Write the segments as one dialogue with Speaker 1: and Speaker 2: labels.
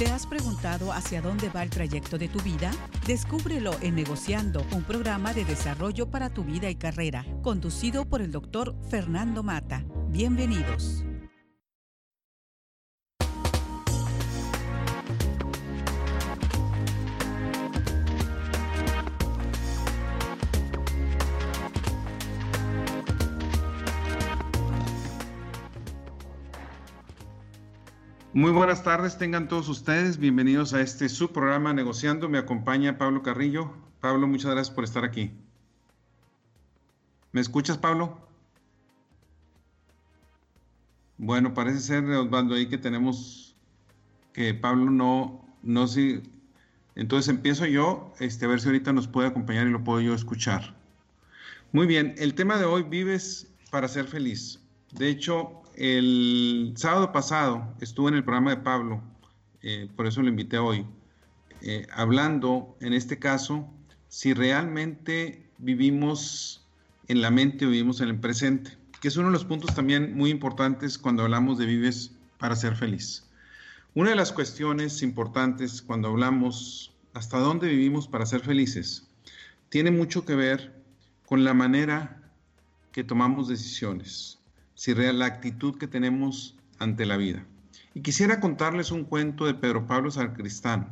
Speaker 1: ¿Te has preguntado hacia dónde va el trayecto de tu vida? Descúbrelo en Negociando, un programa de desarrollo para tu vida y carrera, conducido por el doctor Fernando Mata. Bienvenidos.
Speaker 2: Muy buenas tardes, tengan todos ustedes. Bienvenidos a este su programa Negociando. Me acompaña Pablo Carrillo. Pablo, muchas gracias por estar aquí. ¿Me escuchas, Pablo? Bueno, parece ser, Osvaldo, ahí que tenemos que Pablo no, no si. Entonces empiezo yo, este, a ver si ahorita nos puede acompañar y lo puedo yo escuchar. Muy bien, el tema de hoy, vives para ser feliz. De hecho, el sábado pasado estuve en el programa de Pablo, eh, por eso lo invité hoy, eh, hablando en este caso si realmente vivimos en la mente o vivimos en el presente, que es uno de los puntos también muy importantes cuando hablamos de vives para ser feliz. Una de las cuestiones importantes cuando hablamos hasta dónde vivimos para ser felices tiene mucho que ver con la manera que tomamos decisiones si real la actitud que tenemos ante la vida. Y quisiera contarles un cuento de Pedro Pablo Sacristán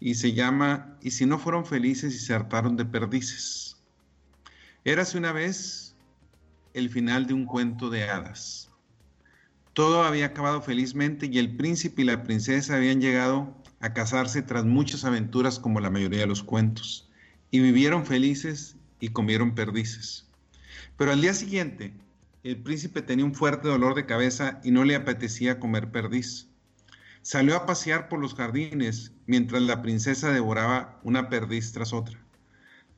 Speaker 2: y se llama Y si no fueron felices y se hartaron de perdices. Érase una vez el final de un cuento de hadas. Todo había acabado felizmente y el príncipe y la princesa habían llegado a casarse tras muchas aventuras como la mayoría de los cuentos, y vivieron felices y comieron perdices. Pero al día siguiente, el príncipe tenía un fuerte dolor de cabeza y no le apetecía comer perdiz. Salió a pasear por los jardines mientras la princesa devoraba una perdiz tras otra.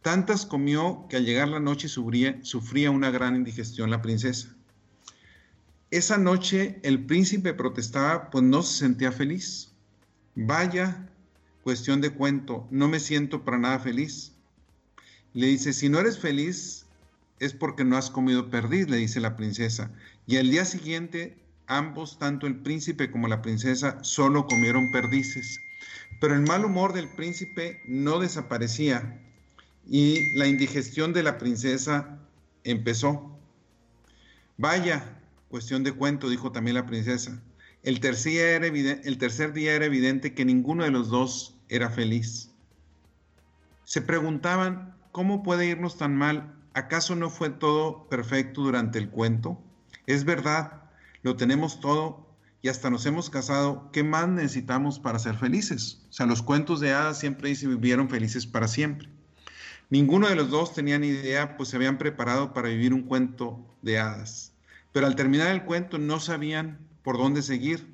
Speaker 2: Tantas comió que al llegar la noche sufría, una gran indigestión la princesa. Esa noche el príncipe protestaba pues no se sentía feliz. Vaya, cuestión de cuento, no me siento para nada feliz. Le dice, si no eres feliz, es porque no has comido perdiz, le dice la princesa. Y al día siguiente, ambos, tanto el príncipe como la princesa, solo comieron perdices. Pero el mal humor del príncipe no desaparecía y la indigestión de la princesa empezó. Vaya, cuestión de cuento, dijo también la princesa. El tercer, el tercer día era evidente que ninguno de los dos era feliz. Se preguntaban, ¿cómo puede irnos tan mal ¿acaso no fue todo perfecto durante el cuento? Es verdad, lo tenemos todo y hasta nos hemos casado. ¿Qué más necesitamos para ser felices? O sea, los cuentos de hadas siempre dicen vivieron felices para siempre. Ninguno de los dos tenía ni idea, pues se habían preparado para vivir un cuento de hadas. Pero al terminar el cuento no sabían por dónde seguir.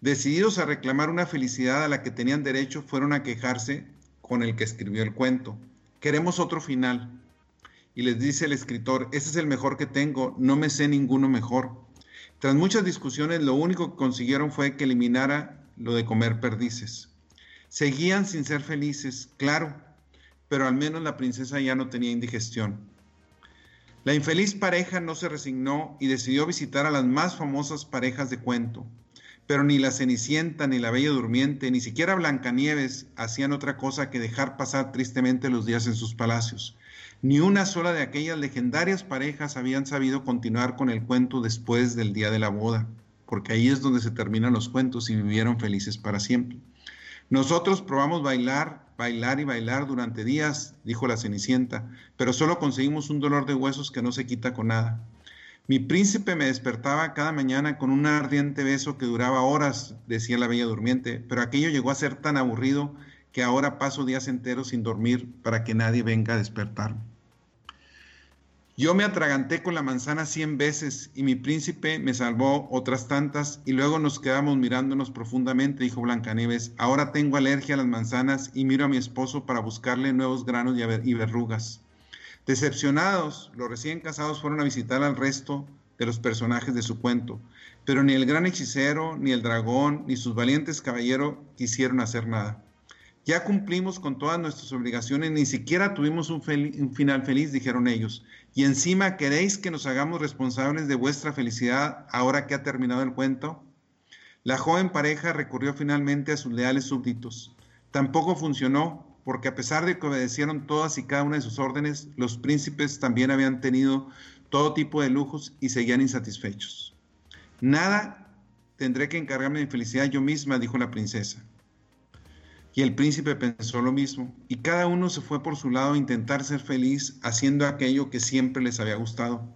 Speaker 2: Decididos a reclamar una felicidad a la que tenían derecho, fueron a quejarse con el que escribió el cuento. Queremos otro final y les dice el escritor, ese es el mejor que tengo, no me sé ninguno mejor. Tras muchas discusiones, lo único que consiguieron fue que eliminara lo de comer perdices. Seguían sin ser felices, claro, pero al menos la princesa ya no tenía indigestión. La infeliz pareja no se resignó y decidió visitar a las más famosas parejas de cuento. Pero ni la Cenicienta, ni la Bella Durmiente, ni siquiera Blancanieves hacían otra cosa que dejar pasar tristemente los días en sus palacios. Ni una sola de aquellas legendarias parejas habían sabido continuar con el cuento después del día de la boda, porque ahí es donde se terminan los cuentos y vivieron felices para siempre. Nosotros probamos bailar, bailar y bailar durante días, dijo la Cenicienta, pero solo conseguimos un dolor de huesos que no se quita con nada. Mi príncipe me despertaba cada mañana con un ardiente beso que duraba horas, decía la bella durmiente, pero aquello llegó a ser tan aburrido que ahora paso días enteros sin dormir para que nadie venga a despertarme. Yo me atraganté con la manzana cien veces y mi príncipe me salvó otras tantas y luego nos quedamos mirándonos profundamente, dijo Blancanieves. Ahora tengo alergia a las manzanas y miro a mi esposo para buscarle nuevos granos y verrugas. Decepcionados, los recién casados fueron a visitar al resto de los personajes de su cuento, pero ni el gran hechicero, ni el dragón, ni sus valientes caballeros quisieron hacer nada. Ya cumplimos con todas nuestras obligaciones, ni siquiera tuvimos un, final feliz, dijeron ellos. Y encima queréis que nos hagamos responsables de vuestra felicidad ahora que ha terminado el cuento. La joven pareja recurrió finalmente a sus leales súbditos. Tampoco funcionó porque a pesar de que obedecieron todas y cada una de sus órdenes, los príncipes también habían tenido todo tipo de lujos y seguían insatisfechos. Nada tendré que encargarme de felicidad yo misma, dijo la princesa. Y el príncipe pensó lo mismo, y cada uno se fue por su lado a intentar ser feliz haciendo aquello que siempre les había gustado.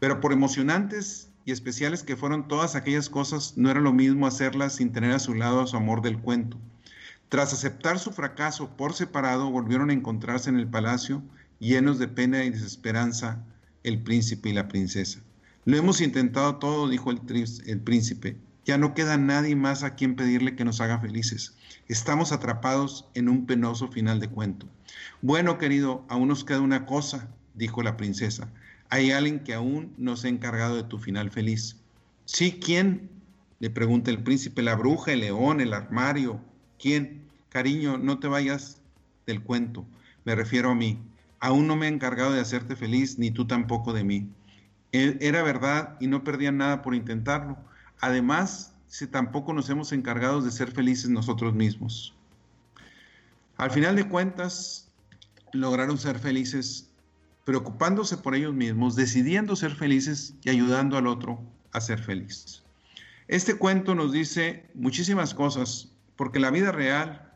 Speaker 2: Pero por emocionantes y especiales que fueron todas aquellas cosas, no era lo mismo hacerlas sin tener a su lado a su amor del cuento. Tras aceptar su fracaso por separado, volvieron a encontrarse en el palacio, llenos de pena y desesperanza, el príncipe y la princesa. Lo hemos intentado todo, dijo el, el príncipe. Ya no queda nadie más a quien pedirle que nos haga felices. Estamos atrapados en un penoso final de cuento. Bueno, querido, aún nos queda una cosa, dijo la princesa. Hay alguien que aún no se ha encargado de tu final feliz. Sí, ¿quién? Le pregunta el príncipe, la bruja, el león, el armario. ¿Quién? Cariño, no te vayas del cuento. Me refiero a mí. Aún no me he encargado de hacerte feliz, ni tú tampoco de mí. E, era verdad y no perdían nada por intentarlo. Además, si tampoco nos hemos encargado de ser felices nosotros mismos. Al final de cuentas, lograron ser felices preocupándose por ellos mismos, decidiendo ser felices y ayudando al otro a ser feliz. Este cuento nos dice muchísimas cosas, porque la vida real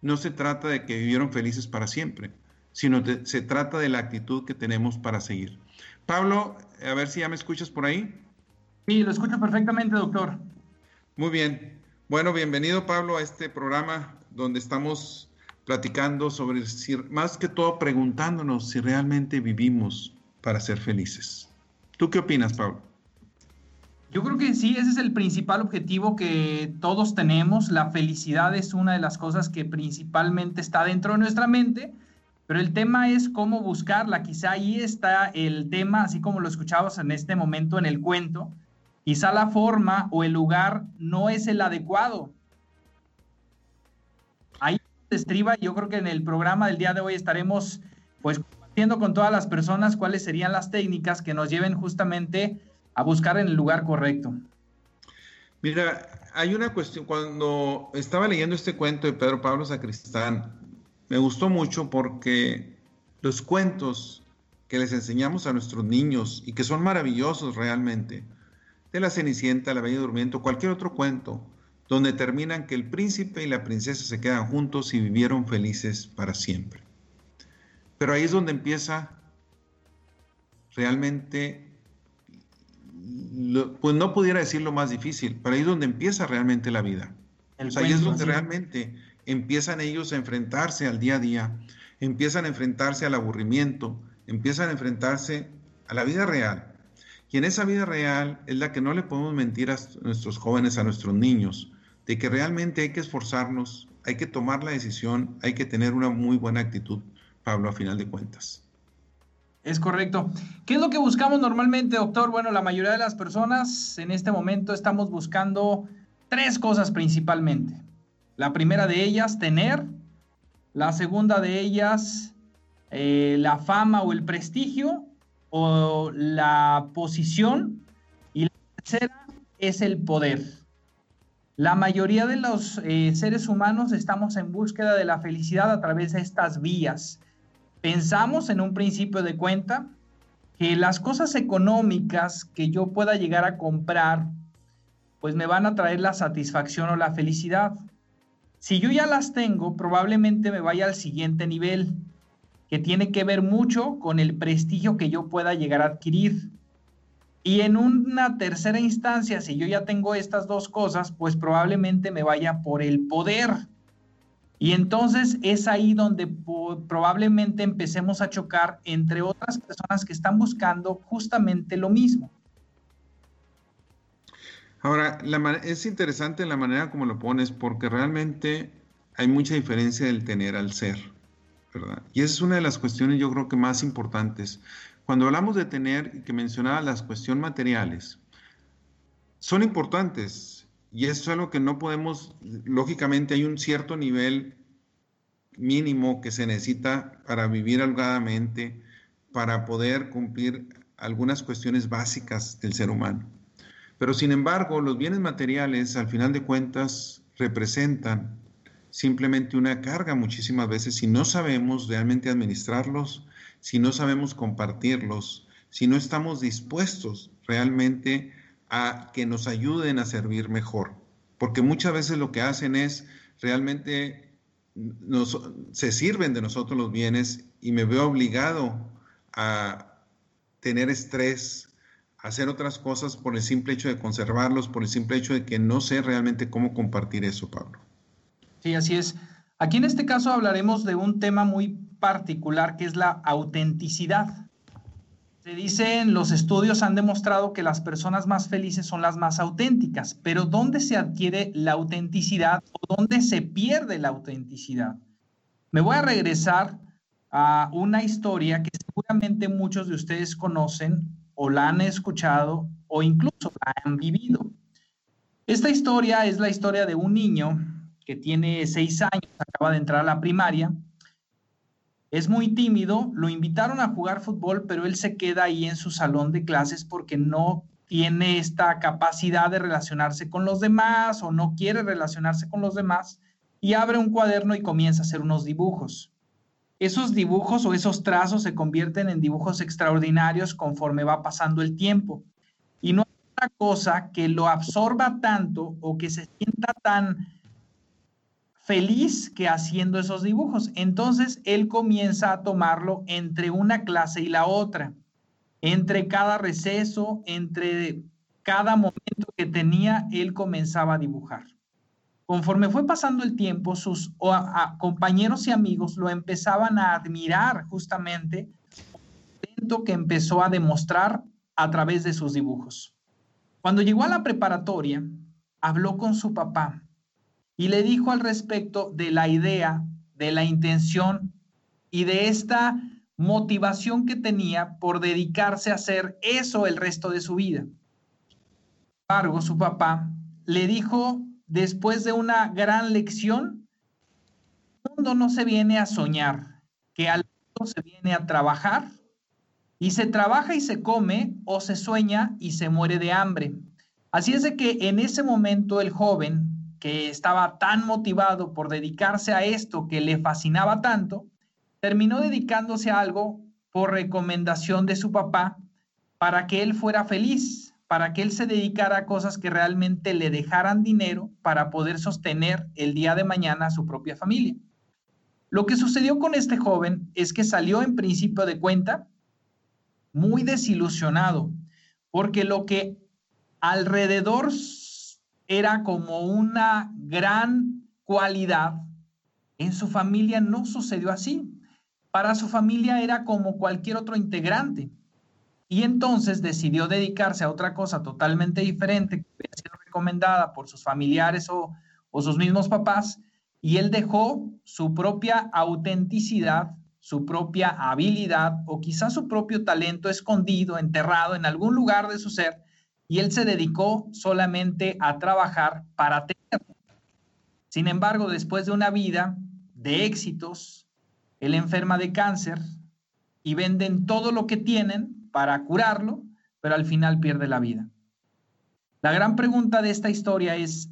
Speaker 2: no se trata de que vivieron felices para siempre, sino se trata de la actitud que tenemos para seguir. Pablo, a ver si ya me escuchas por ahí.
Speaker 3: Sí, lo escucho perfectamente, doctor.
Speaker 2: Muy bien. Bueno, bienvenido Pablo a este programa donde estamos platicando sobre, si, más que todo preguntándonos si realmente vivimos para ser felices. ¿Tú qué opinas, Pablo?
Speaker 3: Yo creo que sí, ese es el principal objetivo que todos tenemos. La felicidad es una de las cosas que principalmente está dentro de nuestra mente, pero el tema es cómo buscarla. Quizá ahí está el tema, así como lo escuchabas en este momento en el cuento. Quizá la forma o el lugar no es el adecuado. Ahí se estriba, yo creo que en el programa del día de hoy estaremos pues compartiendo con todas las personas cuáles serían las técnicas que nos lleven justamente a buscar en el lugar correcto.
Speaker 2: Mira, hay una cuestión, cuando estaba leyendo este cuento de Pedro Pablo Sacristán, me gustó mucho porque los cuentos que les enseñamos a nuestros niños y que son maravillosos realmente, de la Cenicienta, la Bella Durmiente, cualquier otro cuento, donde terminan que el príncipe y la princesa se quedan juntos y vivieron felices para siempre. Pero ahí es donde empieza realmente, pues no pudiera decir lo más difícil, pero ahí es donde empieza realmente la vida. ahí es donde realmente empiezan ellos a enfrentarse al día a día, empiezan a enfrentarse al aburrimiento, empiezan a enfrentarse a la vida real y en esa vida real es la que no le podemos mentir a nuestros jóvenes, a nuestros niños, de que realmente hay que esforzarnos, hay que tomar la decisión, hay que tener una muy buena actitud, Pablo, a final de cuentas.
Speaker 3: Es correcto. ¿Qué es lo que buscamos normalmente, doctor? Bueno, la mayoría de las personas en este momento estamos buscando tres cosas principalmente. La primera de ellas, tener. La segunda de ellas, eh, la fama o el prestigio o la posición y la tercera es el poder. La mayoría de los eh, seres humanos estamos en búsqueda de la felicidad a través de estas vías. Pensamos en un principio de cuenta que las cosas económicas que yo pueda llegar a comprar, pues me van a traer la satisfacción o la felicidad. Si yo ya las tengo, probablemente me vaya al siguiente nivel que tiene que ver mucho con el prestigio que yo pueda llegar a adquirir. Y en una tercera instancia, si yo ya tengo estas dos cosas, pues probablemente me vaya por el poder. Y entonces es ahí donde probablemente empecemos a chocar entre otras personas que están buscando justamente lo mismo.
Speaker 2: Ahora, es interesante la manera como lo pones porque realmente hay mucha diferencia del tener al ser. Y esa es una de las cuestiones yo creo que más importantes. Cuando hablamos de tener, y que mencionaba las cuestiones materiales, son importantes y eso es algo que no podemos, lógicamente hay un cierto nivel mínimo que se necesita para vivir holgadamente, para poder cumplir algunas cuestiones básicas del ser humano. Pero sin embargo, los bienes materiales, al final de cuentas, representan simplemente una carga muchísimas veces si no sabemos realmente administrarlos, si no sabemos compartirlos, si no estamos dispuestos realmente a que nos ayuden a servir mejor. Porque muchas veces lo que hacen es realmente se sirven de nosotros los bienes y me veo obligado a tener estrés, a hacer otras cosas por el simple hecho de conservarlos, por el simple hecho de que no sé realmente cómo compartir eso, Pablo.
Speaker 3: Sí, así es. Aquí en este caso hablaremos de un tema muy particular que es la autenticidad. Se dicen, los estudios han demostrado que las personas más felices son las más auténticas, pero ¿dónde se adquiere la autenticidad o dónde se pierde la autenticidad? Me voy a regresar a una historia que seguramente muchos de ustedes conocen o la han escuchado o incluso la han vivido. Esta historia es la historia de un niño que tiene seis años, acaba de entrar a la primaria, es muy tímido, lo invitaron a jugar fútbol, pero él se queda ahí en su salón de clases porque no tiene esta capacidad de relacionarse con los demás o no quiere relacionarse con los demás y abre un cuaderno y comienza a hacer unos dibujos. Esos dibujos o esos trazos se convierten en dibujos extraordinarios conforme va pasando el tiempo. Y no hay otra cosa que lo absorba tanto o que se sienta tan feliz que haciendo esos dibujos. Entonces él comienza a tomarlo entre una clase y la otra, entre cada receso, entre cada momento que tenía, él comenzaba a dibujar. Conforme fue pasando el tiempo, sus compañeros y amigos lo empezaban a admirar justamente que empezó a demostrar a través de sus dibujos. Cuando llegó a la preparatoria, habló con su papá y le dijo al respecto de la idea, de la intención y de esta motivación que tenía por dedicarse a hacer eso el resto de su vida. Sin embargo, su papá le dijo, después de una gran lección, el mundo no se viene a soñar, que al mundo se viene a trabajar, y se trabaja y se come, o se sueña y se muere de hambre. Así es de que en ese momento el joven que estaba tan motivado por dedicarse a esto que le fascinaba tanto, terminó dedicándose a algo por recomendación de su papá para que él fuera feliz, para que él se dedicara a cosas que realmente le dejaran dinero para poder sostener el día de mañana a su propia familia. Lo que sucedió con este joven es que salió en principio de cuenta muy desilusionado, porque lo que alrededor era como una gran cualidad, en su familia no sucedió así. Para su familia era como cualquier otro integrante. Y entonces decidió dedicarse a otra cosa totalmente diferente, que había sido recomendada por sus familiares o, o sus mismos papás, y él dejó su propia autenticidad, su propia habilidad o quizás su propio talento escondido, enterrado en algún lugar de su ser, y él se dedicó solamente a trabajar para tener. Sin embargo, después de una vida de éxitos, él enferma de cáncer y venden todo lo que tienen para curarlo, pero al final pierde la vida. La gran pregunta de esta historia es,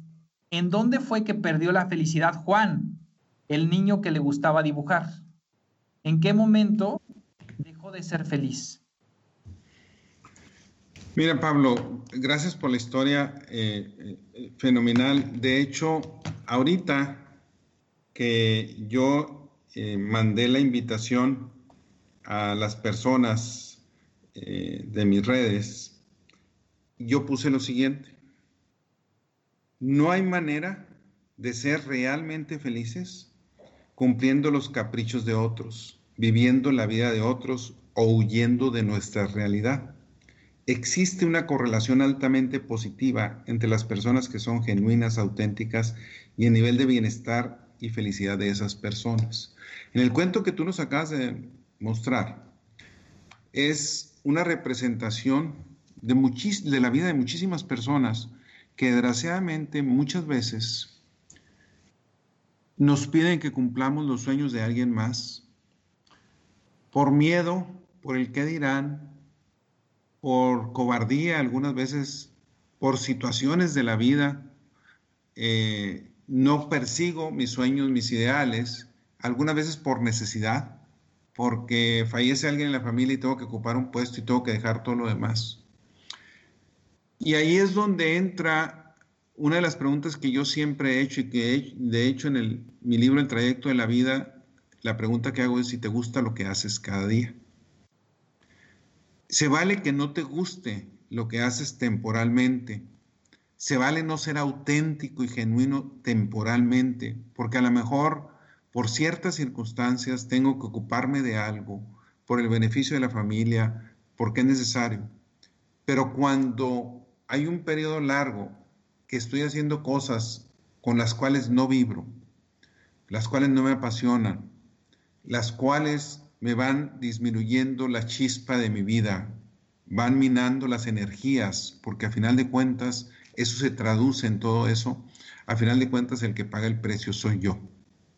Speaker 3: ¿en dónde fue que perdió la felicidad Juan, el niño que le gustaba dibujar? ¿En qué momento dejó de ser feliz?
Speaker 2: Mira, Pablo, gracias por la historia eh, eh, fenomenal. De hecho, ahorita que yo eh, mandé la invitación a las personas de mis redes, yo puse lo siguiente. No hay manera de ser realmente felices cumpliendo los caprichos de otros, viviendo la vida de otros o huyendo de nuestra realidad existe una correlación altamente positiva entre las personas que son genuinas, auténticas y el nivel de bienestar y felicidad de esas personas. En el cuento que tú nos acabas de mostrar, es una representación de, la vida de muchísimas personas que desgraciadamente muchas veces nos piden que cumplamos los sueños de alguien más por miedo, por el que dirán, por cobardía, algunas veces por situaciones de la vida, eh, no persigo mis sueños, mis ideales, algunas veces por necesidad, porque fallece alguien en la familia y tengo que ocupar un puesto y tengo que dejar todo lo demás. Y ahí es donde entra una de las preguntas que yo siempre he hecho y que de hecho en mi libro El trayecto de la vida, la pregunta que hago es si te gusta lo que haces cada día. Se vale que no te guste lo que haces temporalmente. Se vale no ser auténtico y genuino temporalmente, porque a lo mejor por ciertas circunstancias tengo que ocuparme de algo, por el beneficio de la familia, porque es necesario. Pero cuando hay un periodo largo que estoy haciendo cosas con las cuales no vibro, las cuales no me apasionan, las cuales me van disminuyendo la chispa de mi vida, van minando las energías, porque a final de cuentas eso se traduce en todo eso, a final de cuentas el que paga el precio soy yo.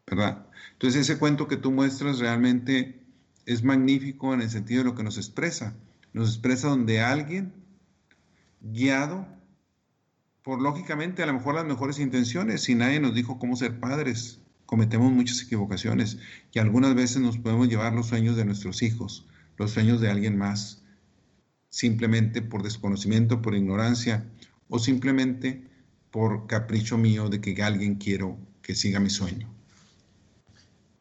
Speaker 2: ¿verdad? Entonces ese cuento que tú muestras realmente es magnífico en el sentido de lo que nos expresa. Nos expresa donde alguien, guiado por lógicamente a lo mejor las mejores intenciones, si nadie nos dijo cómo ser padres, cometemos muchas equivocaciones y algunas veces nos podemos llevar los sueños de nuestros hijos, los sueños de alguien más, simplemente por desconocimiento, por ignorancia o simplemente por capricho mío de que alguien quiero que siga mi sueño.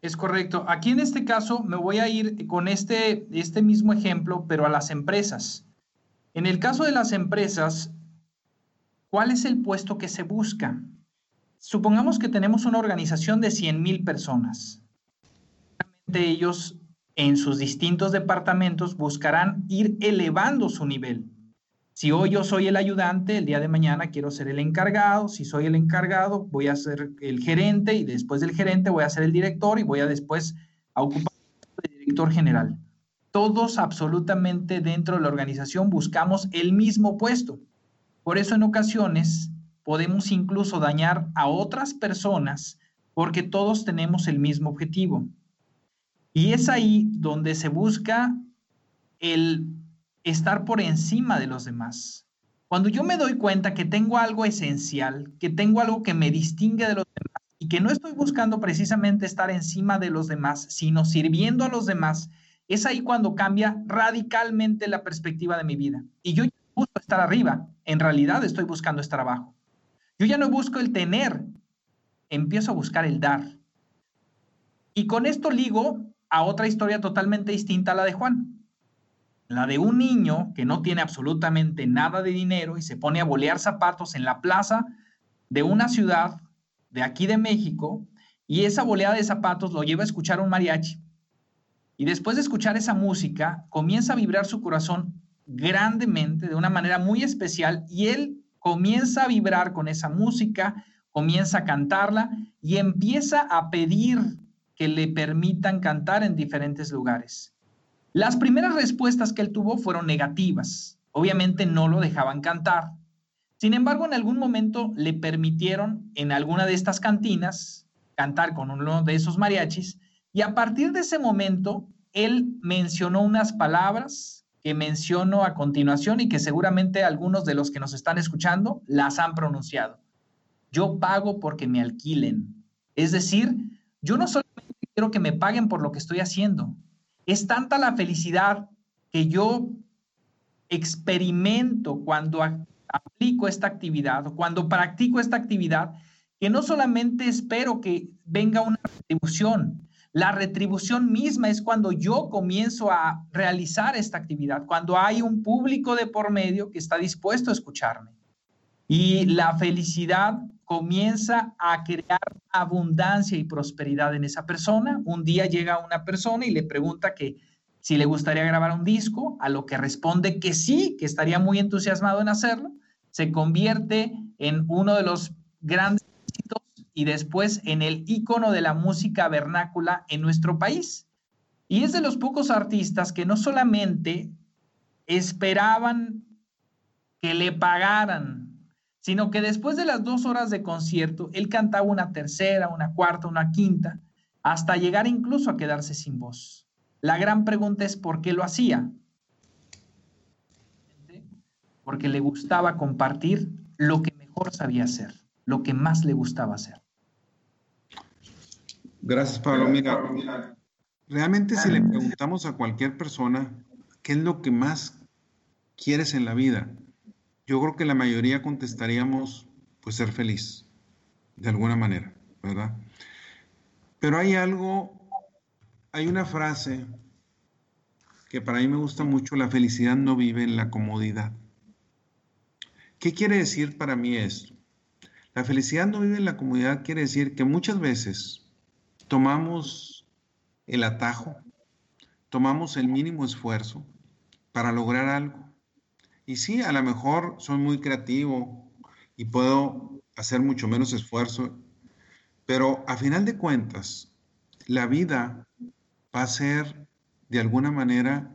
Speaker 3: Es correcto. Aquí en este caso me voy a ir con este, este mismo ejemplo, pero a las empresas. En el caso de las empresas, ¿cuál es el puesto que se busca? Supongamos que tenemos una organización de 100 mil personas. De ellos, en sus distintos departamentos, buscarán ir elevando su nivel. Si hoy yo soy el ayudante, el día de mañana quiero ser el encargado. Si soy el encargado, voy a ser el gerente y después del gerente voy a ser el director y voy a después a ocupar el director general. Todos absolutamente dentro de la organización buscamos el mismo puesto. Por eso en ocasiones podemos incluso dañar a otras personas porque todos tenemos el mismo objetivo. Y es ahí donde se busca el estar por encima de los demás. Cuando yo me doy cuenta que tengo algo esencial, que tengo algo que me distingue de los demás y que no estoy buscando precisamente estar encima de los demás, sino sirviendo a los demás, es ahí cuando cambia radicalmente la perspectiva de mi vida. Y yo busco estar arriba, en realidad estoy buscando estar abajo. Yo ya no busco el tener, empiezo a buscar el dar. Y con esto ligo a otra historia totalmente distinta a la de Juan la de un niño que no tiene absolutamente nada de dinero y se pone a bolear zapatos en la plaza de una ciudad de aquí de México y esa boleada de zapatos lo lleva a escuchar un mariachi. Y después de escuchar esa música, comienza a vibrar su corazón grandemente, de una manera muy especial, y él comienza a vibrar con esa música, comienza a cantarla y empieza a pedir que le permitan cantar en diferentes lugares. Las primeras respuestas que él tuvo fueron negativas. Obviamente no lo dejaban cantar. Sin embargo, en algún momento le permitieron en alguna de estas cantinas cantar con uno de esos mariachis y a partir de ese momento él mencionó unas palabras que menciono a continuación y que seguramente algunos de los que nos están escuchando las han pronunciado. Yo pago porque me alquilen. Es decir, yo no solamente quiero que me paguen por lo que estoy haciendo, es tanta la felicidad que yo experimento cuando aplico esta actividad o cuando practico esta actividad, que no solamente espero que venga una retribución, la retribución misma es cuando yo comienzo a realizar esta actividad, cuando hay un público de por medio que está dispuesto a escucharme. Y la felicidad comienza a crear abundancia y prosperidad en esa persona. Un día llega una persona y le pregunta que si le gustaría grabar un disco, a lo que responde que sí, que estaría muy entusiasmado en hacerlo. Se convierte en uno de los grandes y después en el ícono de la música vernácula en nuestro país. Y es de los pocos artistas que no solamente esperaban que le pagaran sino que después de las dos horas de concierto, él cantaba una tercera, una cuarta, una quinta, hasta llegar incluso a quedarse sin voz. La gran pregunta es por qué lo hacía. porque le gustaba compartir lo que mejor sabía hacer, lo que más le gustaba hacer.
Speaker 2: Gracias, Pablo. Mira, realmente si le preguntamos a cualquier persona qué es lo que más quieres en la vida, yo creo que la mayoría contestaríamos, pues ser feliz, de alguna manera, ¿verdad? Pero hay algo, hay una frase que para mí me gusta mucho, la felicidad no vive en la comodidad. ¿Qué quiere decir para mí esto? La felicidad no vive en la comodidad quiere decir que muchas veces tomamos el atajo, tomamos el mínimo esfuerzo para lograr algo. Y sí, a lo mejor soy muy creativo y puedo hacer mucho menos esfuerzo, pero a final de cuentas, la vida va a ser de alguna manera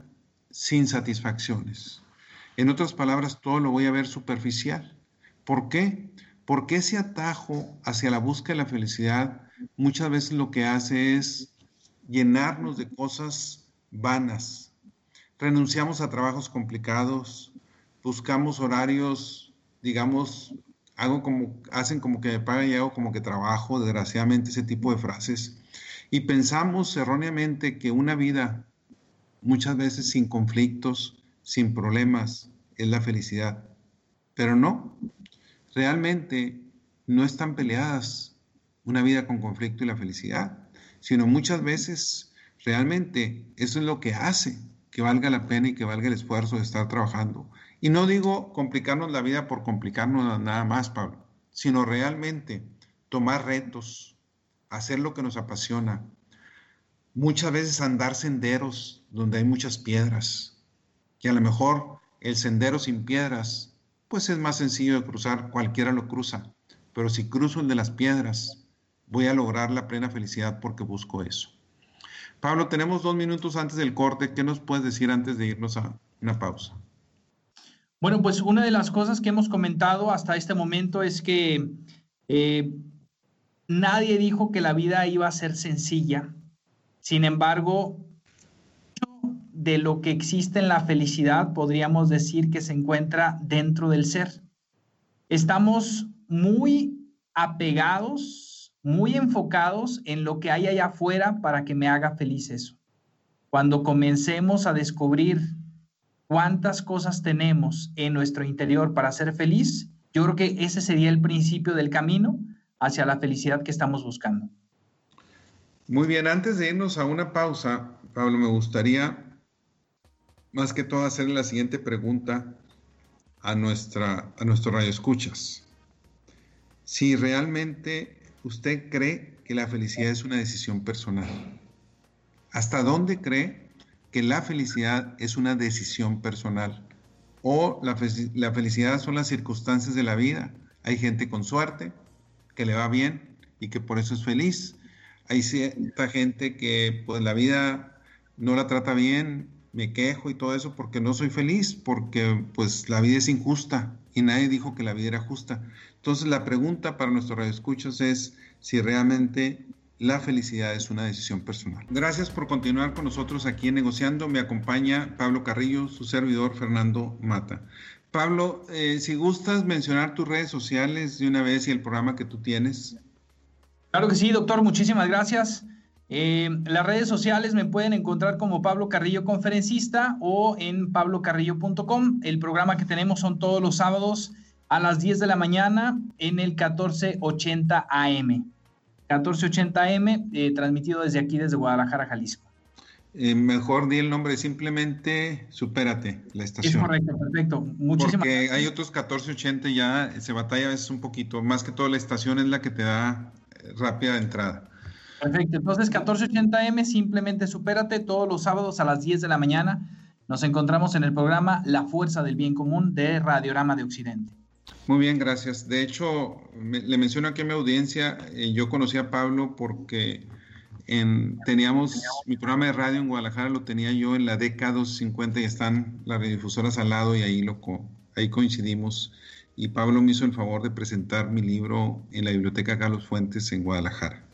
Speaker 2: sin satisfacciones. En otras palabras, todo lo voy a ver superficial. ¿Por qué? Porque ese atajo hacia la búsqueda de la felicidad muchas veces lo que hace es llenarnos de cosas vanas. Renunciamos a trabajos complicados, buscamos horarios, digamos, hago como, hacen como que me pagan y hago como que trabajo, desgraciadamente ese tipo de frases. Y pensamos erróneamente que una vida muchas veces sin conflictos, sin problemas, es la felicidad. Pero no, realmente no están peleadas una vida con conflicto y la felicidad, sino muchas veces realmente eso es lo que hace que valga la pena y que valga el esfuerzo de estar trabajando. Y no digo complicarnos la vida por complicarnos nada más, Pablo, sino realmente tomar retos, hacer lo que nos apasiona, muchas veces andar senderos donde hay muchas piedras, que a lo mejor el sendero sin piedras, pues es más sencillo de cruzar, cualquiera lo cruza, pero si cruzo el de las piedras, voy a lograr la plena felicidad porque busco eso. Pablo, tenemos dos minutos antes del corte, ¿qué nos puedes decir antes de irnos a una pausa?
Speaker 3: Bueno, pues una de las cosas que hemos comentado hasta este momento es que eh, nadie dijo que la vida iba a ser sencilla, sin embargo, de lo que existe en la felicidad podríamos decir que se encuentra dentro del ser. Estamos muy apegados, muy enfocados en lo que hay allá afuera para que me haga feliz eso. Cuando comencemos a descubrir cuántas cosas tenemos en nuestro interior para ser feliz, yo creo que ese sería el principio del camino hacia la felicidad que estamos buscando.
Speaker 2: Muy bien, antes de irnos a una pausa, Pablo, me gustaría más que todo hacerle la siguiente pregunta a, nuestra, a nuestro radio escuchas. Si realmente usted cree que la felicidad es una decisión personal, ¿hasta dónde cree que la felicidad es una decisión personal? ¿O la, felicidad son las circunstancias de la vida? Hay gente con suerte, que le va bien y que por eso es feliz hay cierta gente que pues la vida no la trata bien, me quejo y todo eso porque no soy feliz, porque pues la vida es injusta y nadie dijo que la vida era justa. Entonces la pregunta para nuestros radioescuchos es si realmente la felicidad es una decisión personal. Gracias por continuar con nosotros aquí Negociando. Me acompaña Pablo Carrillo, su servidor Fernando Mata. Pablo, eh, si gustas mencionar tus redes sociales de una vez y el programa que tú tienes.
Speaker 3: Claro que sí, doctor, muchísimas gracias. Eh, las redes sociales me pueden encontrar como Pablo Carrillo Conferencista o en pablocarrillo.com. El programa que tenemos son todos los sábados a las 10 de la mañana en el 1480 AM. 1480 AM, eh, transmitido desde aquí, desde Guadalajara, Jalisco.
Speaker 2: Eh, mejor di el nombre, simplemente Supérate, la estación.
Speaker 3: Es correcto, perfecto. Muchísimas
Speaker 2: Porque hay otros 1480 ya, se batalla a veces un poquito. Más que todo, la estación es la que te da rápida entrada.
Speaker 3: Perfecto, entonces 1480M, simplemente supérate todos los sábados a las 10 de la mañana. Nos encontramos en el programa La Fuerza del Bien Común de Radiorama de Occidente.
Speaker 2: Muy bien, gracias. De hecho, le menciono aquí a mi audiencia, eh, yo conocí a Pablo porque en, teníamos mi programa de radio en Guadalajara, lo tenía yo en la década 250 y están las radiodifusoras al lado y ahí, lo, ahí coincidimos y Pablo me hizo el favor de presentar mi libro en la Biblioteca Carlos Fuentes en Guadalajara.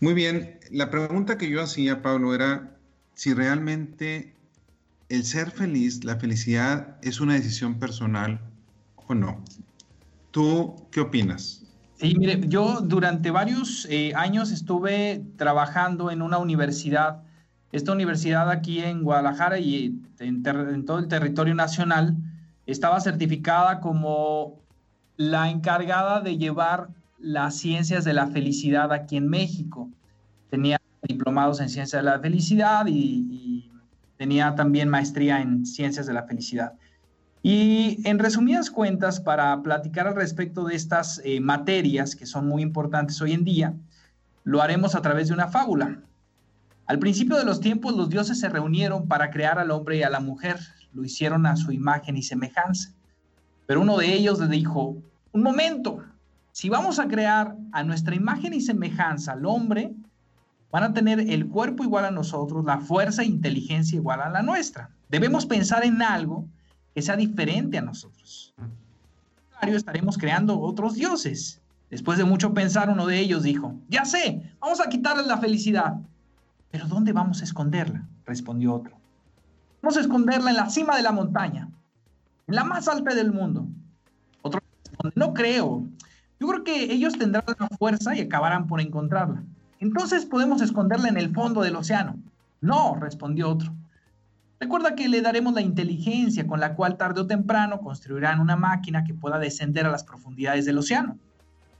Speaker 2: Muy bien, la pregunta que yo hacía, Pablo, era si realmente el ser feliz, la felicidad es una decisión personal o no. ¿Tú qué opinas?
Speaker 3: Sí, mire, yo durante varios eh, años estuve trabajando en una universidad, esta universidad aquí en Guadalajara y en, en todo el territorio nacional, estaba certificada como la encargada de llevar las ciencias de la felicidad aquí en México. Tenía diplomados en ciencias de la felicidad y, tenía también maestría en ciencias de la felicidad. Y en resumidas cuentas, para platicar al respecto de estas eh, materias que son muy importantes hoy en día, lo haremos a través de una fábula. Al principio de los tiempos, los dioses se reunieron para crear al hombre y a la mujer. Lo hicieron a su imagen y semejanza. Pero uno de ellos le dijo, un momento, si vamos a crear a nuestra imagen y semejanza al hombre, van a tener el cuerpo igual a nosotros, la fuerza e inteligencia igual a la nuestra. Debemos pensar en algo que sea diferente a nosotros. Estaremos creando otros dioses. Después de mucho pensar, uno de ellos dijo, ya sé, vamos a quitarles la felicidad. Pero ¿dónde vamos a esconderla? Respondió otro. Vamos a esconderla en la cima de la montaña, en la más alta del mundo. Otro responde, no creo. Yo creo que ellos tendrán la fuerza y acabarán por encontrarla. Entonces podemos esconderla en el fondo del océano. No, respondió otro. Recuerda que le daremos la inteligencia con la cual tarde o temprano construirán una máquina que pueda descender a las profundidades del océano.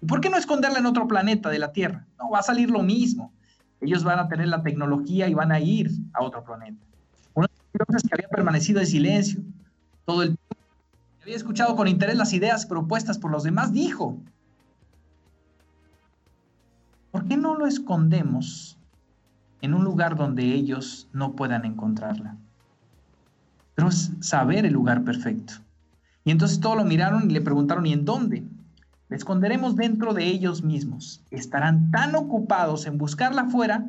Speaker 3: ¿Y por qué no esconderla en otro planeta de la Tierra? No, va a salir lo mismo. Ellos van a tener la tecnología y van a ir a otro planeta. Uno de los que había permanecido en silencio todo el tiempo, había escuchado con interés las ideas propuestas por los demás, dijo, ¿por qué no lo escondemos en un lugar donde ellos no puedan encontrarla? Pero es saber el lugar perfecto. Y entonces todos lo miraron y le preguntaron, ¿y en dónde? La esconderemos dentro de ellos mismos. Estarán tan ocupados en buscarla afuera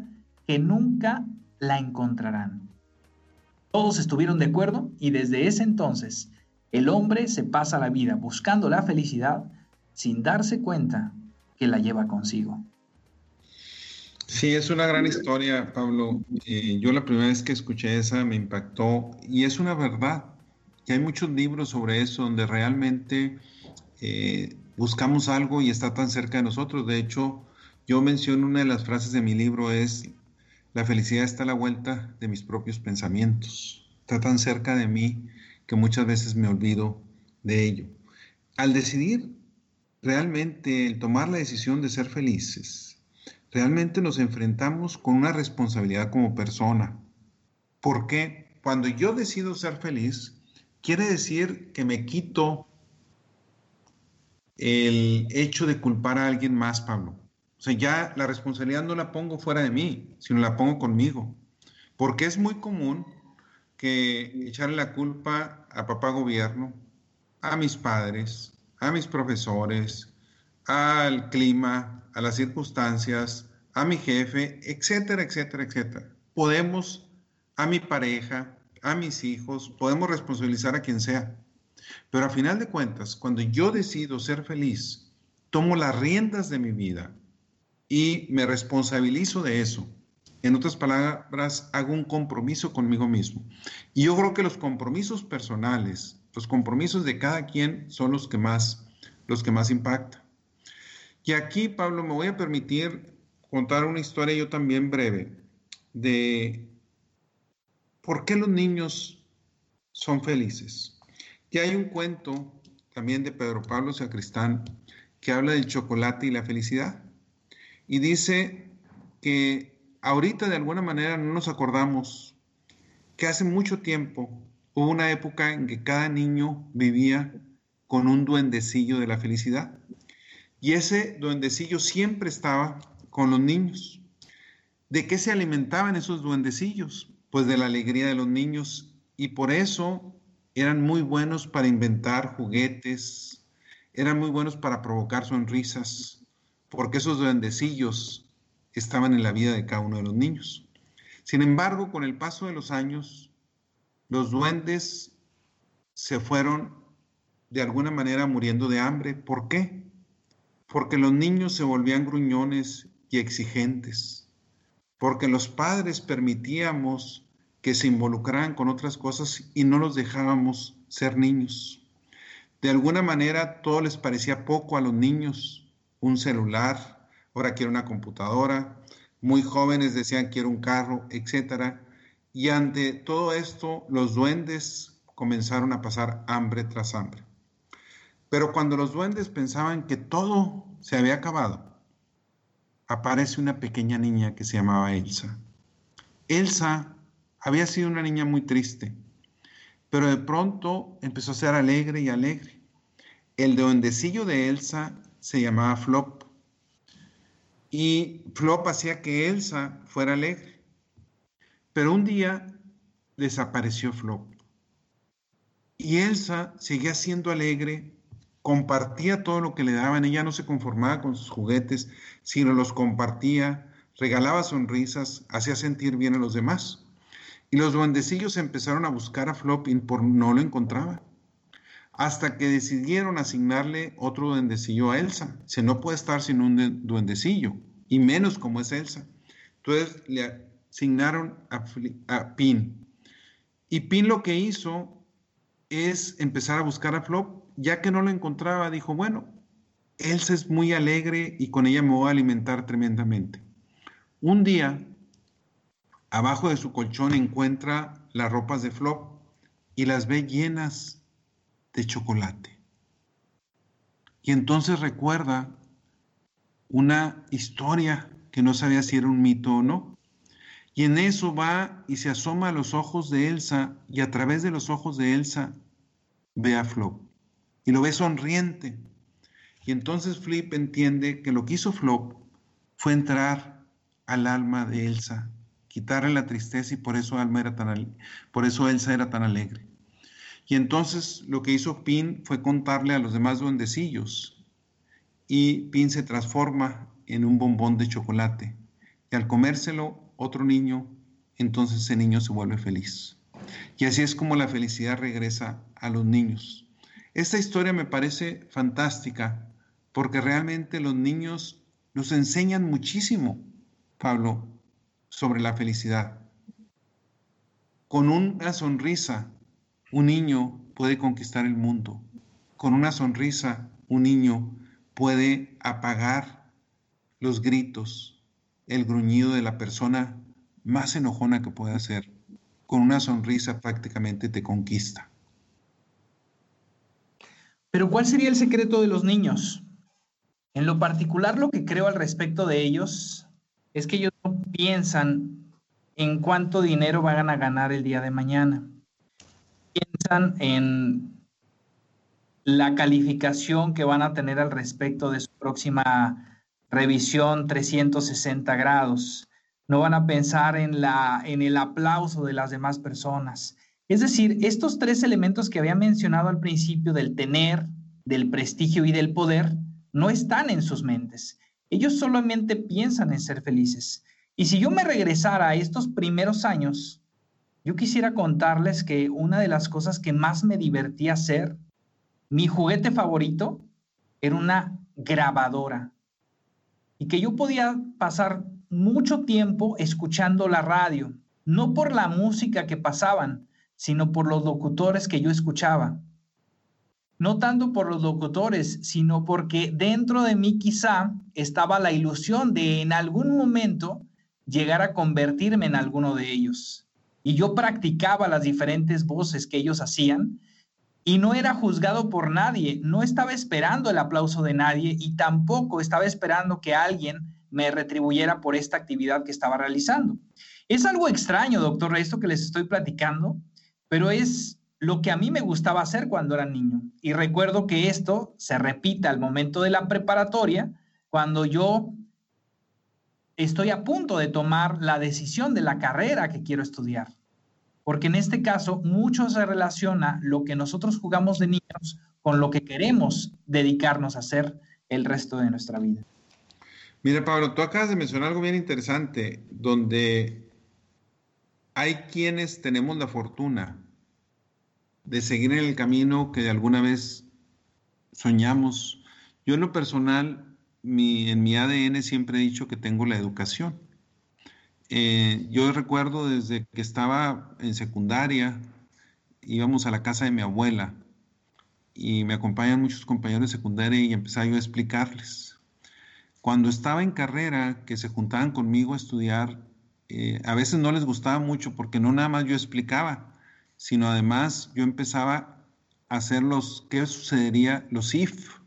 Speaker 3: que nunca la encontrarán. Todos estuvieron de acuerdo y desde ese entonces el hombre se pasa la vida buscando la felicidad sin darse cuenta que la lleva consigo.
Speaker 2: Sí, es una gran historia, Pablo. Eh, yo la primera vez que escuché esa me impactó y es una verdad. Y hay muchos libros sobre eso donde realmente eh, buscamos algo y está tan cerca de nosotros. De hecho, yo menciono una de las frases de mi libro es, la felicidad está a la vuelta de mis propios pensamientos. Está tan cerca de mí que muchas veces me olvido de ello. Al decidir realmente el tomar la decisión de ser felices, realmente nos enfrentamos con una responsabilidad como persona. Porque cuando yo decido ser feliz, quiere decir que me quito el hecho de culpar a alguien más, Pablo. O sea, ya la responsabilidad no la pongo fuera de mí, sino la pongo conmigo. Porque es muy común que echarle la culpa a papá gobierno, a mis padres, a mis profesores, al clima, a las circunstancias, a mi jefe, etcétera, etcétera, etcétera. Podemos, a mi pareja, a mis hijos, podemos responsabilizar a quien sea. Pero a final de cuentas, cuando yo decido ser feliz, tomo las riendas de mi vida y me responsabilizo de eso. En otras palabras, hago un compromiso conmigo mismo. Y yo creo que los compromisos personales, los compromisos de cada quien son los que más, los que más impactan. Y aquí, Pablo, me voy a permitir contar una historia yo también breve de por qué los niños son felices. Y hay un cuento también de Pedro Pablo Sacristán que habla del chocolate y la felicidad. Y dice que ahorita de alguna manera no nos acordamos que hace mucho tiempo hubo una época en que cada niño vivía con un duendecillo de la felicidad. Y ese duendecillo siempre estaba con los niños. ¿De qué se alimentaban esos duendecillos? Pues de la alegría de los niños. Y por eso eran muy buenos para inventar juguetes, eran muy buenos para provocar sonrisas, porque esos duendecillos estaban en la vida de cada uno de los niños. Sin embargo, con el paso de los años, los duendes se fueron de alguna manera muriendo de hambre. ¿Por qué? Porque los niños se volvían gruñones y exigentes, porque los padres permitíamos que se involucraran con otras cosas y no los dejábamos ser niños. De alguna manera todo les parecía poco a los niños, un celular, ahora quiero una computadora, muy jóvenes decían quiero un carro, etc. Y ante todo esto los duendes comenzaron a pasar hambre tras hambre. Pero cuando los duendes pensaban que todo se había acabado, aparece una pequeña niña que se llamaba Elsa. Elsa había sido una niña muy triste, pero de pronto empezó a ser alegre y alegre. El duendecillo de Elsa se llamaba Flop. Y Flop hacía que Elsa fuera alegre. Pero un día desapareció Flop. Y Elsa seguía siendo alegre, compartía todo lo que le daban, ella no se conformaba con sus juguetes, sino los compartía, regalaba sonrisas, hacía sentir bien a los demás. Y los duendecillos empezaron a buscar a Flop y por no lo encontraba. Hasta que decidieron asignarle otro duendecillo a Elsa. Se no puede estar sin un duendecillo, y menos como es Elsa. Entonces le asignaron a, a Pin. Y Pin lo que hizo es empezar a buscar a Flop, ya que no lo encontraba, dijo, bueno, Elsa es muy alegre y con ella me voy a alimentar tremendamente. Un día, abajo de su colchón encuentra las ropas de Flop y las ve llenas de chocolate. Y entonces recuerda una historia que no sabía si era un mito o no. Y en eso va y se asoma a los ojos de Elsa y a través de los ojos de Elsa ve a Flop y lo ve sonriente. Y entonces Flip entiende que lo que hizo Flop fue entrar al alma de Elsa, quitarle la tristeza y por eso, alma era tan, por eso Elsa era tan alegre. Y entonces lo que hizo Pin fue contarle a los demás duendecillos y Pin se transforma en un bombón de chocolate. Y al comérselo otro niño, entonces ese niño se vuelve feliz. Y así es como la felicidad regresa a los niños. Esta historia me parece fantástica porque realmente los niños nos enseñan muchísimo, Pablo, sobre la felicidad. Con una sonrisa, un niño puede conquistar el mundo. Con una sonrisa, un niño puede apagar los gritos, el gruñido de la persona más enojona que pueda ser. Con una sonrisa prácticamente te conquista.
Speaker 3: Pero ¿cuál sería el secreto de los niños? En lo particular, lo que creo al respecto de ellos es que ellos no piensan en cuánto dinero van a ganar el día de mañana. Piensan en la calificación que van a tener al respecto de su próxima revisión 360 grados. No van a pensar en, la, en el aplauso de las demás personas. Es decir, estos tres elementos que había mencionado al principio del tener, del prestigio y del poder, no están en sus mentes. Ellos solamente piensan en ser felices. Y si yo me regresara a estos primeros años, yo quisiera contarles que una de las cosas que más me divertía hacer, mi juguete favorito, era una grabadora y que yo podía pasar mucho tiempo escuchando la radio, no por la música que pasaban, sino por los locutores que yo escuchaba. No tanto por los locutores, sino porque dentro de mí quizá estaba la ilusión de en algún momento llegar a convertirme en alguno de ellos. Y yo practicaba las diferentes voces que ellos hacían y no era juzgado por nadie, no estaba esperando el aplauso de nadie y tampoco estaba esperando que alguien me retribuyera por esta actividad que estaba realizando. Es algo extraño, doctor, esto que les estoy platicando, pero es lo que a mí me gustaba hacer cuando era niño. Y recuerdo que esto se repite al momento de la preparatoria, cuando yo estoy a punto de tomar la decisión de la carrera que quiero estudiar porque en este caso mucho se relaciona lo que nosotros jugamos de niños con lo que queremos dedicarnos a hacer el resto de nuestra vida.
Speaker 2: Mira, Pablo, tú acabas de mencionar algo bien interesante, donde hay quienes tenemos la fortuna de seguir en el camino que alguna vez soñamos. Yo en lo personal, en mi ADN siempre he dicho que tengo la educación. Eh, yo recuerdo desde que estaba en secundaria, íbamos a la casa de mi abuela y me acompañan muchos compañeros de secundaria y empezaba yo a explicarles. Cuando estaba en carrera, que se juntaban conmigo a estudiar, eh, a veces no les gustaba mucho porque no nada más yo explicaba, sino además yo empezaba a hacer los, ¿qué sucedería? Los if.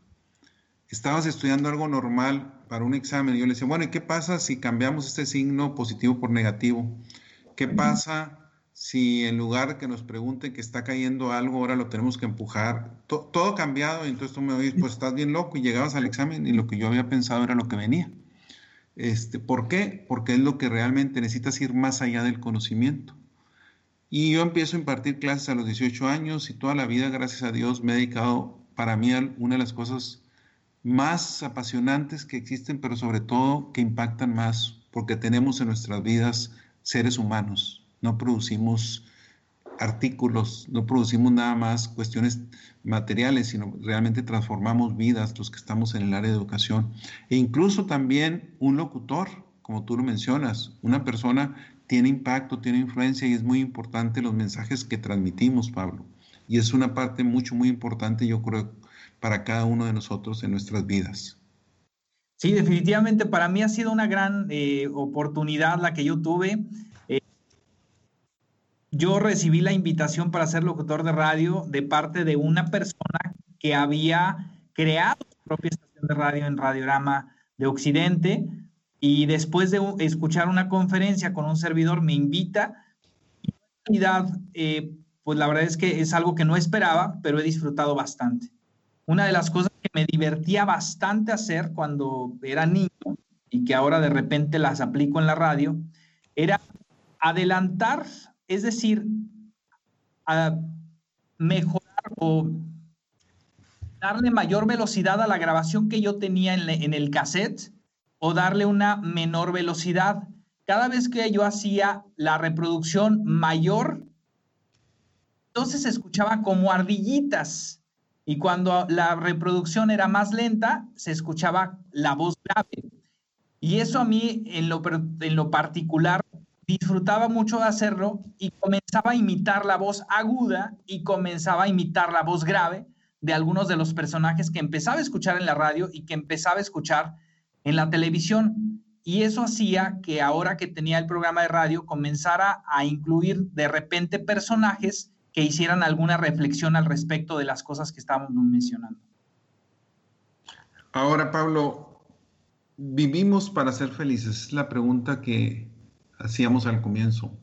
Speaker 2: Estabas estudiando algo normal para un examen y yo le decía, bueno, ¿y qué pasa si cambiamos este signo positivo por negativo? ¿Qué pasa si en lugar de que nos pregunten que está cayendo algo, ahora lo tenemos que empujar, todo cambiado, y entonces tú me oís, pues estás bien loco, y llegabas al examen y lo que yo había pensado era lo que venía. Este, ¿Por qué? Porque es lo que realmente necesitas ir más allá del conocimiento. Y yo empiezo a impartir clases a los 18 años y toda la vida, gracias a Dios, me he dedicado para mí a una de las cosas más apasionantes que existen, pero sobre todo que impactan más, porque tenemos en nuestras vidas seres humanos, no producimos artículos, no producimos nada más cuestiones materiales, sino realmente transformamos vidas los que estamos en el área de educación. E incluso también un locutor, como tú lo mencionas, una persona tiene impacto, tiene influencia y es muy importante los mensajes que transmitimos, Pablo. Y es una parte mucho, muy importante, yo creo, para cada uno de nosotros en nuestras vidas.
Speaker 3: Sí, definitivamente para mí ha sido una gran eh, oportunidad la que yo tuve yo recibí la invitación para ser locutor de radio de parte de una persona que había creado su propia estación de radio en Radiograma de Occidente y después de escuchar una conferencia con un servidor me invita y en realidad eh, pues la verdad es que es algo que no esperaba, pero he disfrutado bastante. Una de las cosas que me divertía bastante hacer cuando era niño y que ahora de repente las aplico en la radio era adelantar es decir, mejorar o darle mayor velocidad a la grabación que yo tenía en, el cassette o darle una menor velocidad. Cada vez que yo hacía la reproducción mayor, entonces se escuchaba como ardillitas. Y cuando la reproducción era más lenta, se escuchaba la voz grave. Y eso a mí, en lo, en lo particular, disfrutaba mucho de hacerlo y comenzaba a imitar la voz aguda y comenzaba a imitar la voz grave de algunos de los personajes que empezaba a escuchar en la radio y que empezaba a escuchar en la televisión. Y eso hacía que ahora que tenía el programa de radio comenzara a incluir de repente personajes que hicieran alguna reflexión al respecto de las cosas que estábamos mencionando.
Speaker 2: Ahora, Pablo, ¿vivimos para ser felices? Es la pregunta que, hacíamos al comienzo.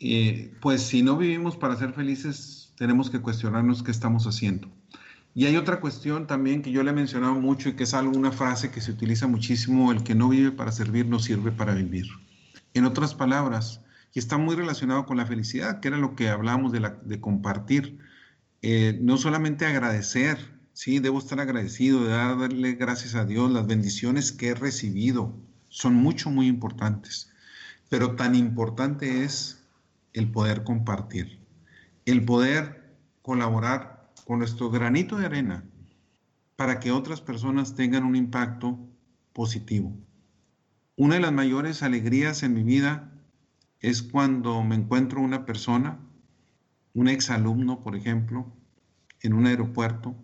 Speaker 2: Eh, pues si no vivimos para ser felices, tenemos que cuestionarnos qué estamos haciendo. Y hay otra cuestión también que yo le he mencionado mucho y que es algo, una frase que se utiliza muchísimo, el que no vive para servir no sirve para vivir. En otras palabras, y está muy relacionado con la felicidad, que era lo que la, de compartir, eh, no solamente agradecer, sí, debo estar agradecido, de darle gracias a Dios, las bendiciones que he recibido son mucho, muy importantes pero tan importante es el poder compartir, el poder colaborar con nuestro granito de arena para que otras personas tengan un impacto positivo. Una de las mayores alegrías en mi vida es cuando me encuentro una persona, un exalumno, por ejemplo, en un aeropuerto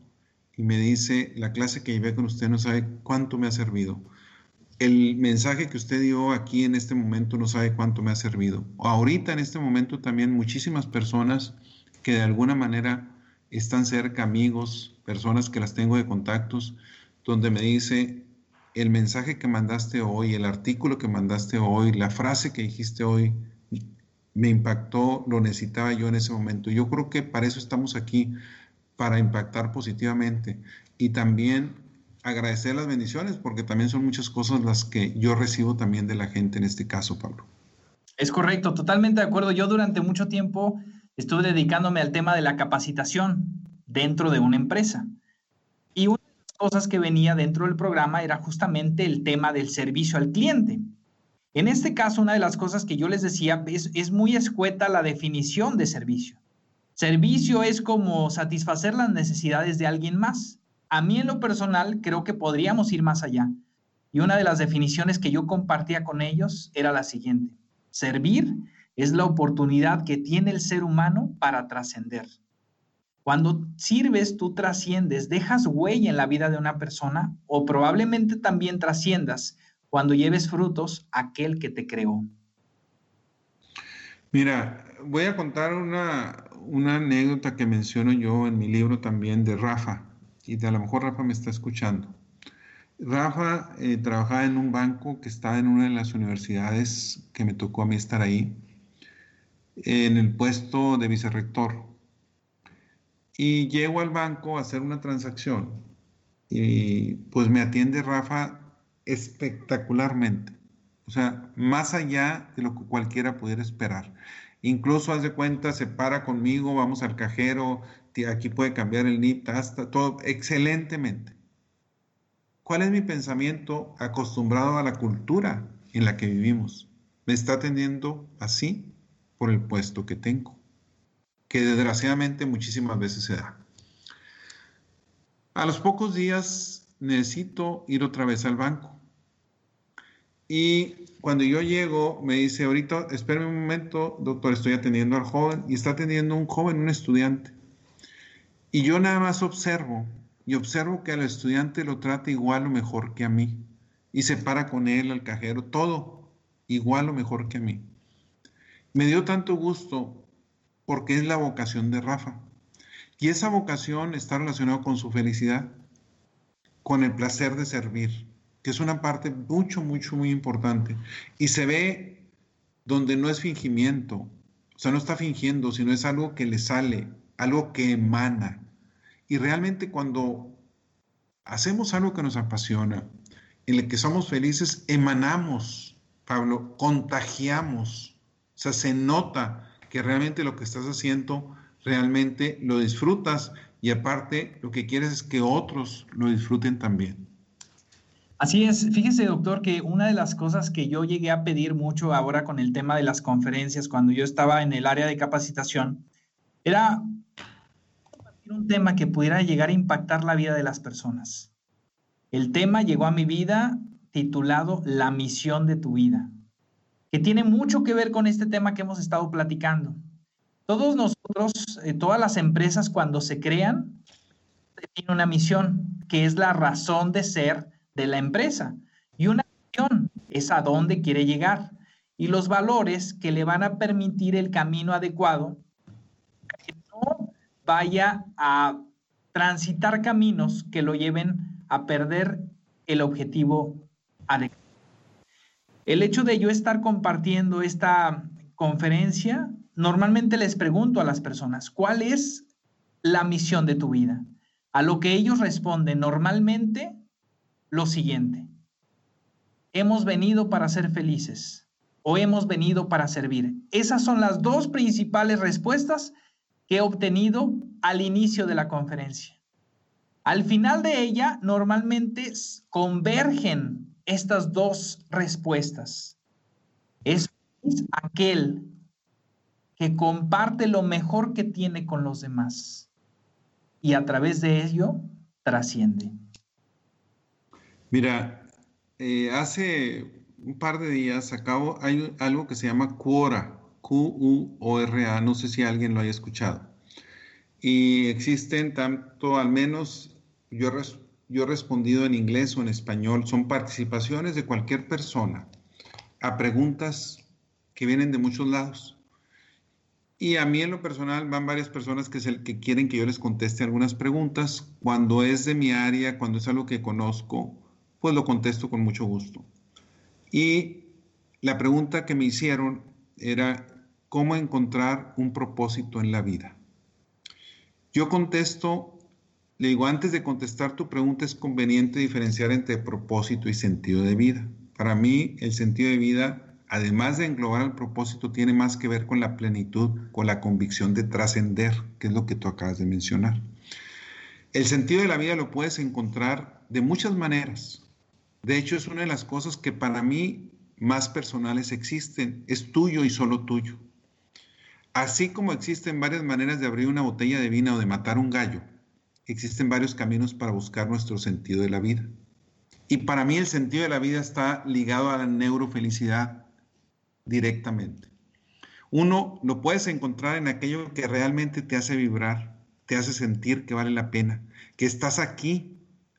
Speaker 2: y me dice, la clase que llevé con usted no sabe cuánto me ha servido el mensaje que usted dio aquí en este momento no sabe cuánto me ha servido. Ahorita en este momento también muchísimas personas que de alguna manera están cerca, amigos, personas que las tengo de contactos, donde me dice, el mensaje que mandaste hoy, el artículo que mandaste hoy, la frase que dijiste hoy, me impactó, lo necesitaba yo en ese momento. Yo creo que para eso estamos aquí, para impactar positivamente. Y también agradecer las bendiciones, porque también son muchas cosas las que yo recibo también de la gente en este caso, Pablo.
Speaker 3: Es correcto, totalmente de acuerdo. Yo durante mucho tiempo estuve dedicándome al tema de la capacitación dentro de una empresa. Y una de las cosas que venía dentro del programa era justamente el tema del servicio al cliente. En este caso, una de las cosas que yo les decía es, muy escueta la definición de servicio. Servicio es como satisfacer las necesidades de alguien más. A mí en lo personal creo que podríamos ir más allá. Y una de las definiciones que yo compartía con ellos era la siguiente. Servir es la oportunidad que tiene el ser humano para trascender. Cuando sirves, tú trasciendes, dejas huella en la vida de una persona o probablemente también trasciendas cuando lleves frutos a aquel que te creó.
Speaker 2: Mira, voy a contar una, una anécdota que menciono yo en mi libro también de Rafa, y de a lo mejor Rafa me está escuchando. Rafa eh, trabajaba en un banco que estaba en una de las universidades que me tocó a mí estar ahí, en el puesto de vicerrector. Y llego al banco a hacer una transacción y pues me atiende Rafa espectacularmente. O sea, más allá de lo que cualquiera pudiera esperar. Incluso, haz de cuenta, se para conmigo, vamos al cajero, aquí puede cambiar el NIP, hasta todo excelentemente. ¿Cuál es mi pensamiento acostumbrado a la cultura en la que vivimos? Me está atendiendo así por el puesto que tengo, que desgraciadamente muchísimas veces se da. A los pocos días necesito ir otra vez al banco. Y cuando yo llego, me dice, ahorita, espérame un momento, doctor, estoy atendiendo al joven. Y está atendiendo un joven, un estudiante. Y yo nada más observo y observo que al estudiante lo trata igual o mejor que a mí. Y se para con él, al cajero, todo igual o mejor que a mí. Me dio tanto gusto porque es la vocación de Rafa. Y esa vocación está relacionada con su felicidad, con el placer de servir, que es una parte mucho, mucho, muy importante. Y se ve donde no es fingimiento, o sea, no está fingiendo, sino es algo que le sale, algo que emana. Y realmente cuando hacemos algo que nos apasiona, en el que somos felices, emanamos, Pablo, contagiamos. O sea, se nota que realmente lo que estás haciendo, realmente lo disfrutas y aparte lo que quieres es que otros lo disfruten también.
Speaker 3: Así es, fíjese doctor que una de las cosas que yo llegué a pedir mucho ahora con el tema de las conferencias, cuando yo estaba en el área de capacitación, era un tema que pudiera llegar a impactar la vida de las personas. El tema llegó a mi vida titulado La misión de tu vida, que tiene mucho que ver con este tema que hemos estado platicando. Todos nosotros, eh, todas las empresas cuando se crean, tienen una misión, que es la razón de ser de la empresa. Y una misión es a dónde quiere llegar y los valores que le van a permitir el camino adecuado que no vaya a transitar caminos que lo lleven a perder el objetivo adecuado. El hecho de yo estar compartiendo esta conferencia, normalmente les pregunto a las personas, ¿cuál es la misión de tu vida? A lo que ellos responden normalmente lo siguiente. Hemos venido para ser felices o hemos venido para servir. Esas son las dos principales respuestas que he obtenido al inicio de la conferencia. Al final de ella, normalmente convergen estas dos respuestas. Es aquel que comparte lo mejor que tiene con los demás y a través de ello trasciende.
Speaker 2: Mira, eh, hace un par de días acabo, hay algo que se llama Quora, Q-U-O-R-A, no sé si alguien lo haya escuchado. Y existen tanto, al menos yo, yo he respondido en inglés o en español, son participaciones de cualquier persona a preguntas que vienen de muchos lados. Y a mí en lo personal van varias personas que, quieren que yo les conteste algunas preguntas. Cuando es de mi área, cuando es algo que conozco, pues lo contesto con mucho gusto. Y la pregunta que me hicieron era, ¿cómo encontrar un propósito en la vida? Yo contesto, le digo, antes de contestar tu pregunta es conveniente diferenciar entre propósito y sentido de vida. Para mí, el sentido de vida, además de englobar el propósito, tiene más que ver con la plenitud, con la convicción de trascender, que es lo que tú acabas de mencionar. El sentido de la vida lo puedes encontrar de muchas maneras. De hecho, es una de las cosas que para mí más personales existen. Es tuyo y solo tuyo. Así como existen varias maneras de abrir una botella de vino o de matar un gallo, existen varios caminos para buscar nuestro sentido de la vida. Y para mí el sentido de la vida está ligado a la neurofelicidad directamente. Uno lo puedes encontrar en aquello que realmente te hace vibrar, te hace sentir que vale la pena, que estás aquí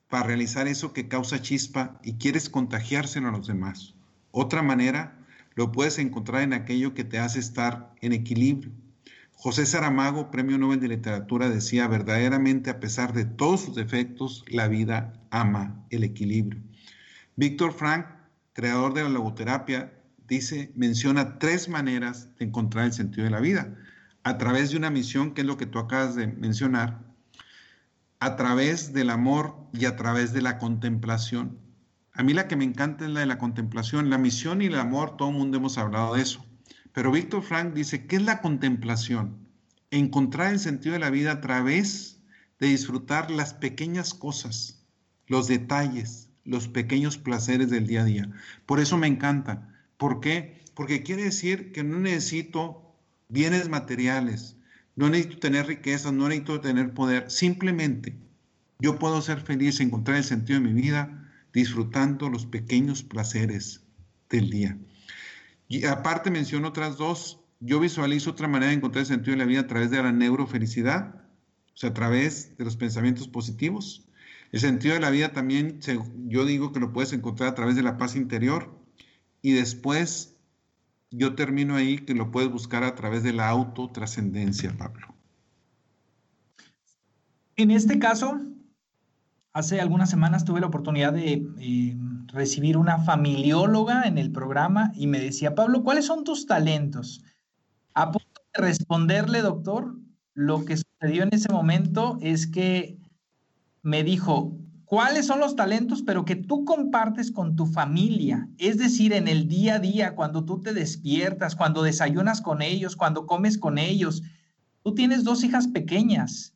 Speaker 2: para realizar eso que causa chispa y quieres contagiárselo a los demás. Otra manera lo puedes encontrar en aquello que te hace estar en equilibrio. José Saramago, Premio Nobel de Literatura, decía, verdaderamente a pesar de todos sus defectos, la vida ama el equilibrio. Víctor Frank, creador de la logoterapia, dice, menciona tres maneras de encontrar el sentido de la vida. A través de una misión, que es lo que tú acabas de mencionar, a través del amor y a través de la contemplación. A mí la que me encanta es la de la contemplación. La misión y el amor, todo el mundo hemos hablado de eso. Pero Víctor Frank dice, ¿qué es la contemplación? Encontrar el sentido de la vida a través de disfrutar las pequeñas cosas, los detalles, los pequeños placeres del día a día. Por eso me encanta. ¿Por qué? Porque quiere decir que no necesito bienes materiales, no necesito tener riquezas, no necesito tener poder. Simplemente yo puedo ser feliz, encontrar el sentido de mi vida disfrutando los pequeños placeres del día. Y aparte menciono otras dos. Yo visualizo otra manera de encontrar el sentido de la vida a través de la neurofelicidad, o sea, a través de los pensamientos positivos. El sentido de la vida también, yo digo que lo puedes encontrar a través de la paz interior. Y después, yo termino ahí que lo puedes buscar a través de la autotrascendencia, Pablo.
Speaker 3: En este caso, Hace algunas semanas tuve la oportunidad de eh, recibir una familióloga en el programa y me decía, Pablo, ¿cuáles son tus talentos? A punto de responderle, doctor, lo que sucedió en ese momento es que me dijo, ¿cuáles son los talentos, pero que tú compartes con tu familia? Es decir, en el día a día, cuando tú te despiertas, cuando desayunas con ellos, cuando comes con ellos. Tú tienes dos hijas pequeñas.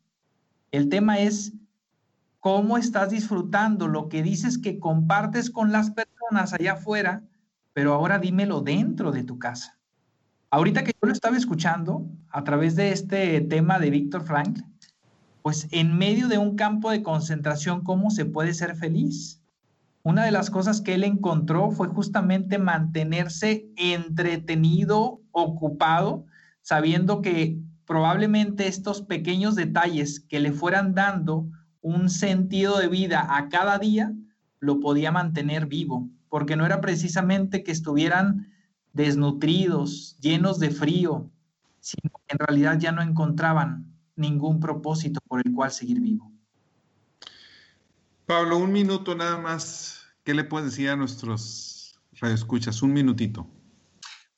Speaker 3: El tema es cómo estás disfrutando lo que dices que compartes con las personas allá afuera, pero ahora dímelo dentro de tu casa. Ahorita que yo lo estaba escuchando a través de este tema de Víctor Frank, pues en medio de un campo de concentración, ¿cómo se puede ser feliz? Una de las cosas que él encontró fue justamente mantenerse entretenido, ocupado, sabiendo que probablemente estos pequeños detalles que le fueran dando un sentido de vida a cada día, lo podía mantener vivo, porque no era precisamente que estuvieran desnutridos, llenos de frío, sino que en realidad ya no encontraban ningún propósito por el cual seguir vivo.
Speaker 2: Pablo, un minuto nada más. ¿Qué le puedes decir a nuestros radioescuchas? Un minutito.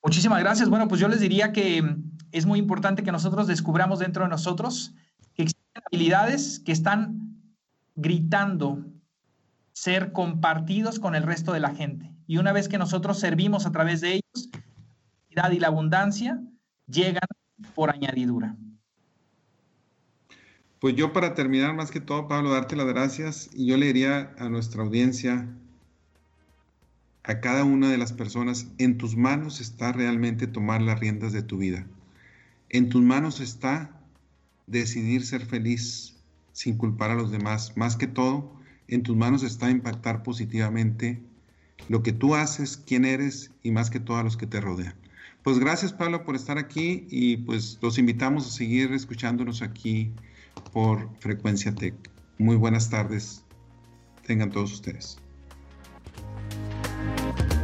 Speaker 3: Muchísimas gracias. Bueno, pues yo les diría que es muy importante que nosotros descubramos dentro de nosotros que existen habilidades que están gritando ser compartidos con el resto de la gente. Y una vez que nosotros servimos a través de ellos, la y la abundancia llegan por añadidura.
Speaker 2: Pues yo para terminar, más que todo, Pablo, darte las gracias y yo le diría a nuestra audiencia, a cada una de las personas, en tus manos está realmente tomar las riendas de tu vida. En tus manos está decidir ser feliz, sin culpar a los demás. Más que todo, en tus manos está impactar positivamente lo que tú haces, quién eres y más que todo a los que te rodean. Pues gracias Pablo por estar aquí y pues los invitamos a seguir escuchándonos aquí por Frecuencia Tech. Muy buenas tardes. Tengan todos ustedes.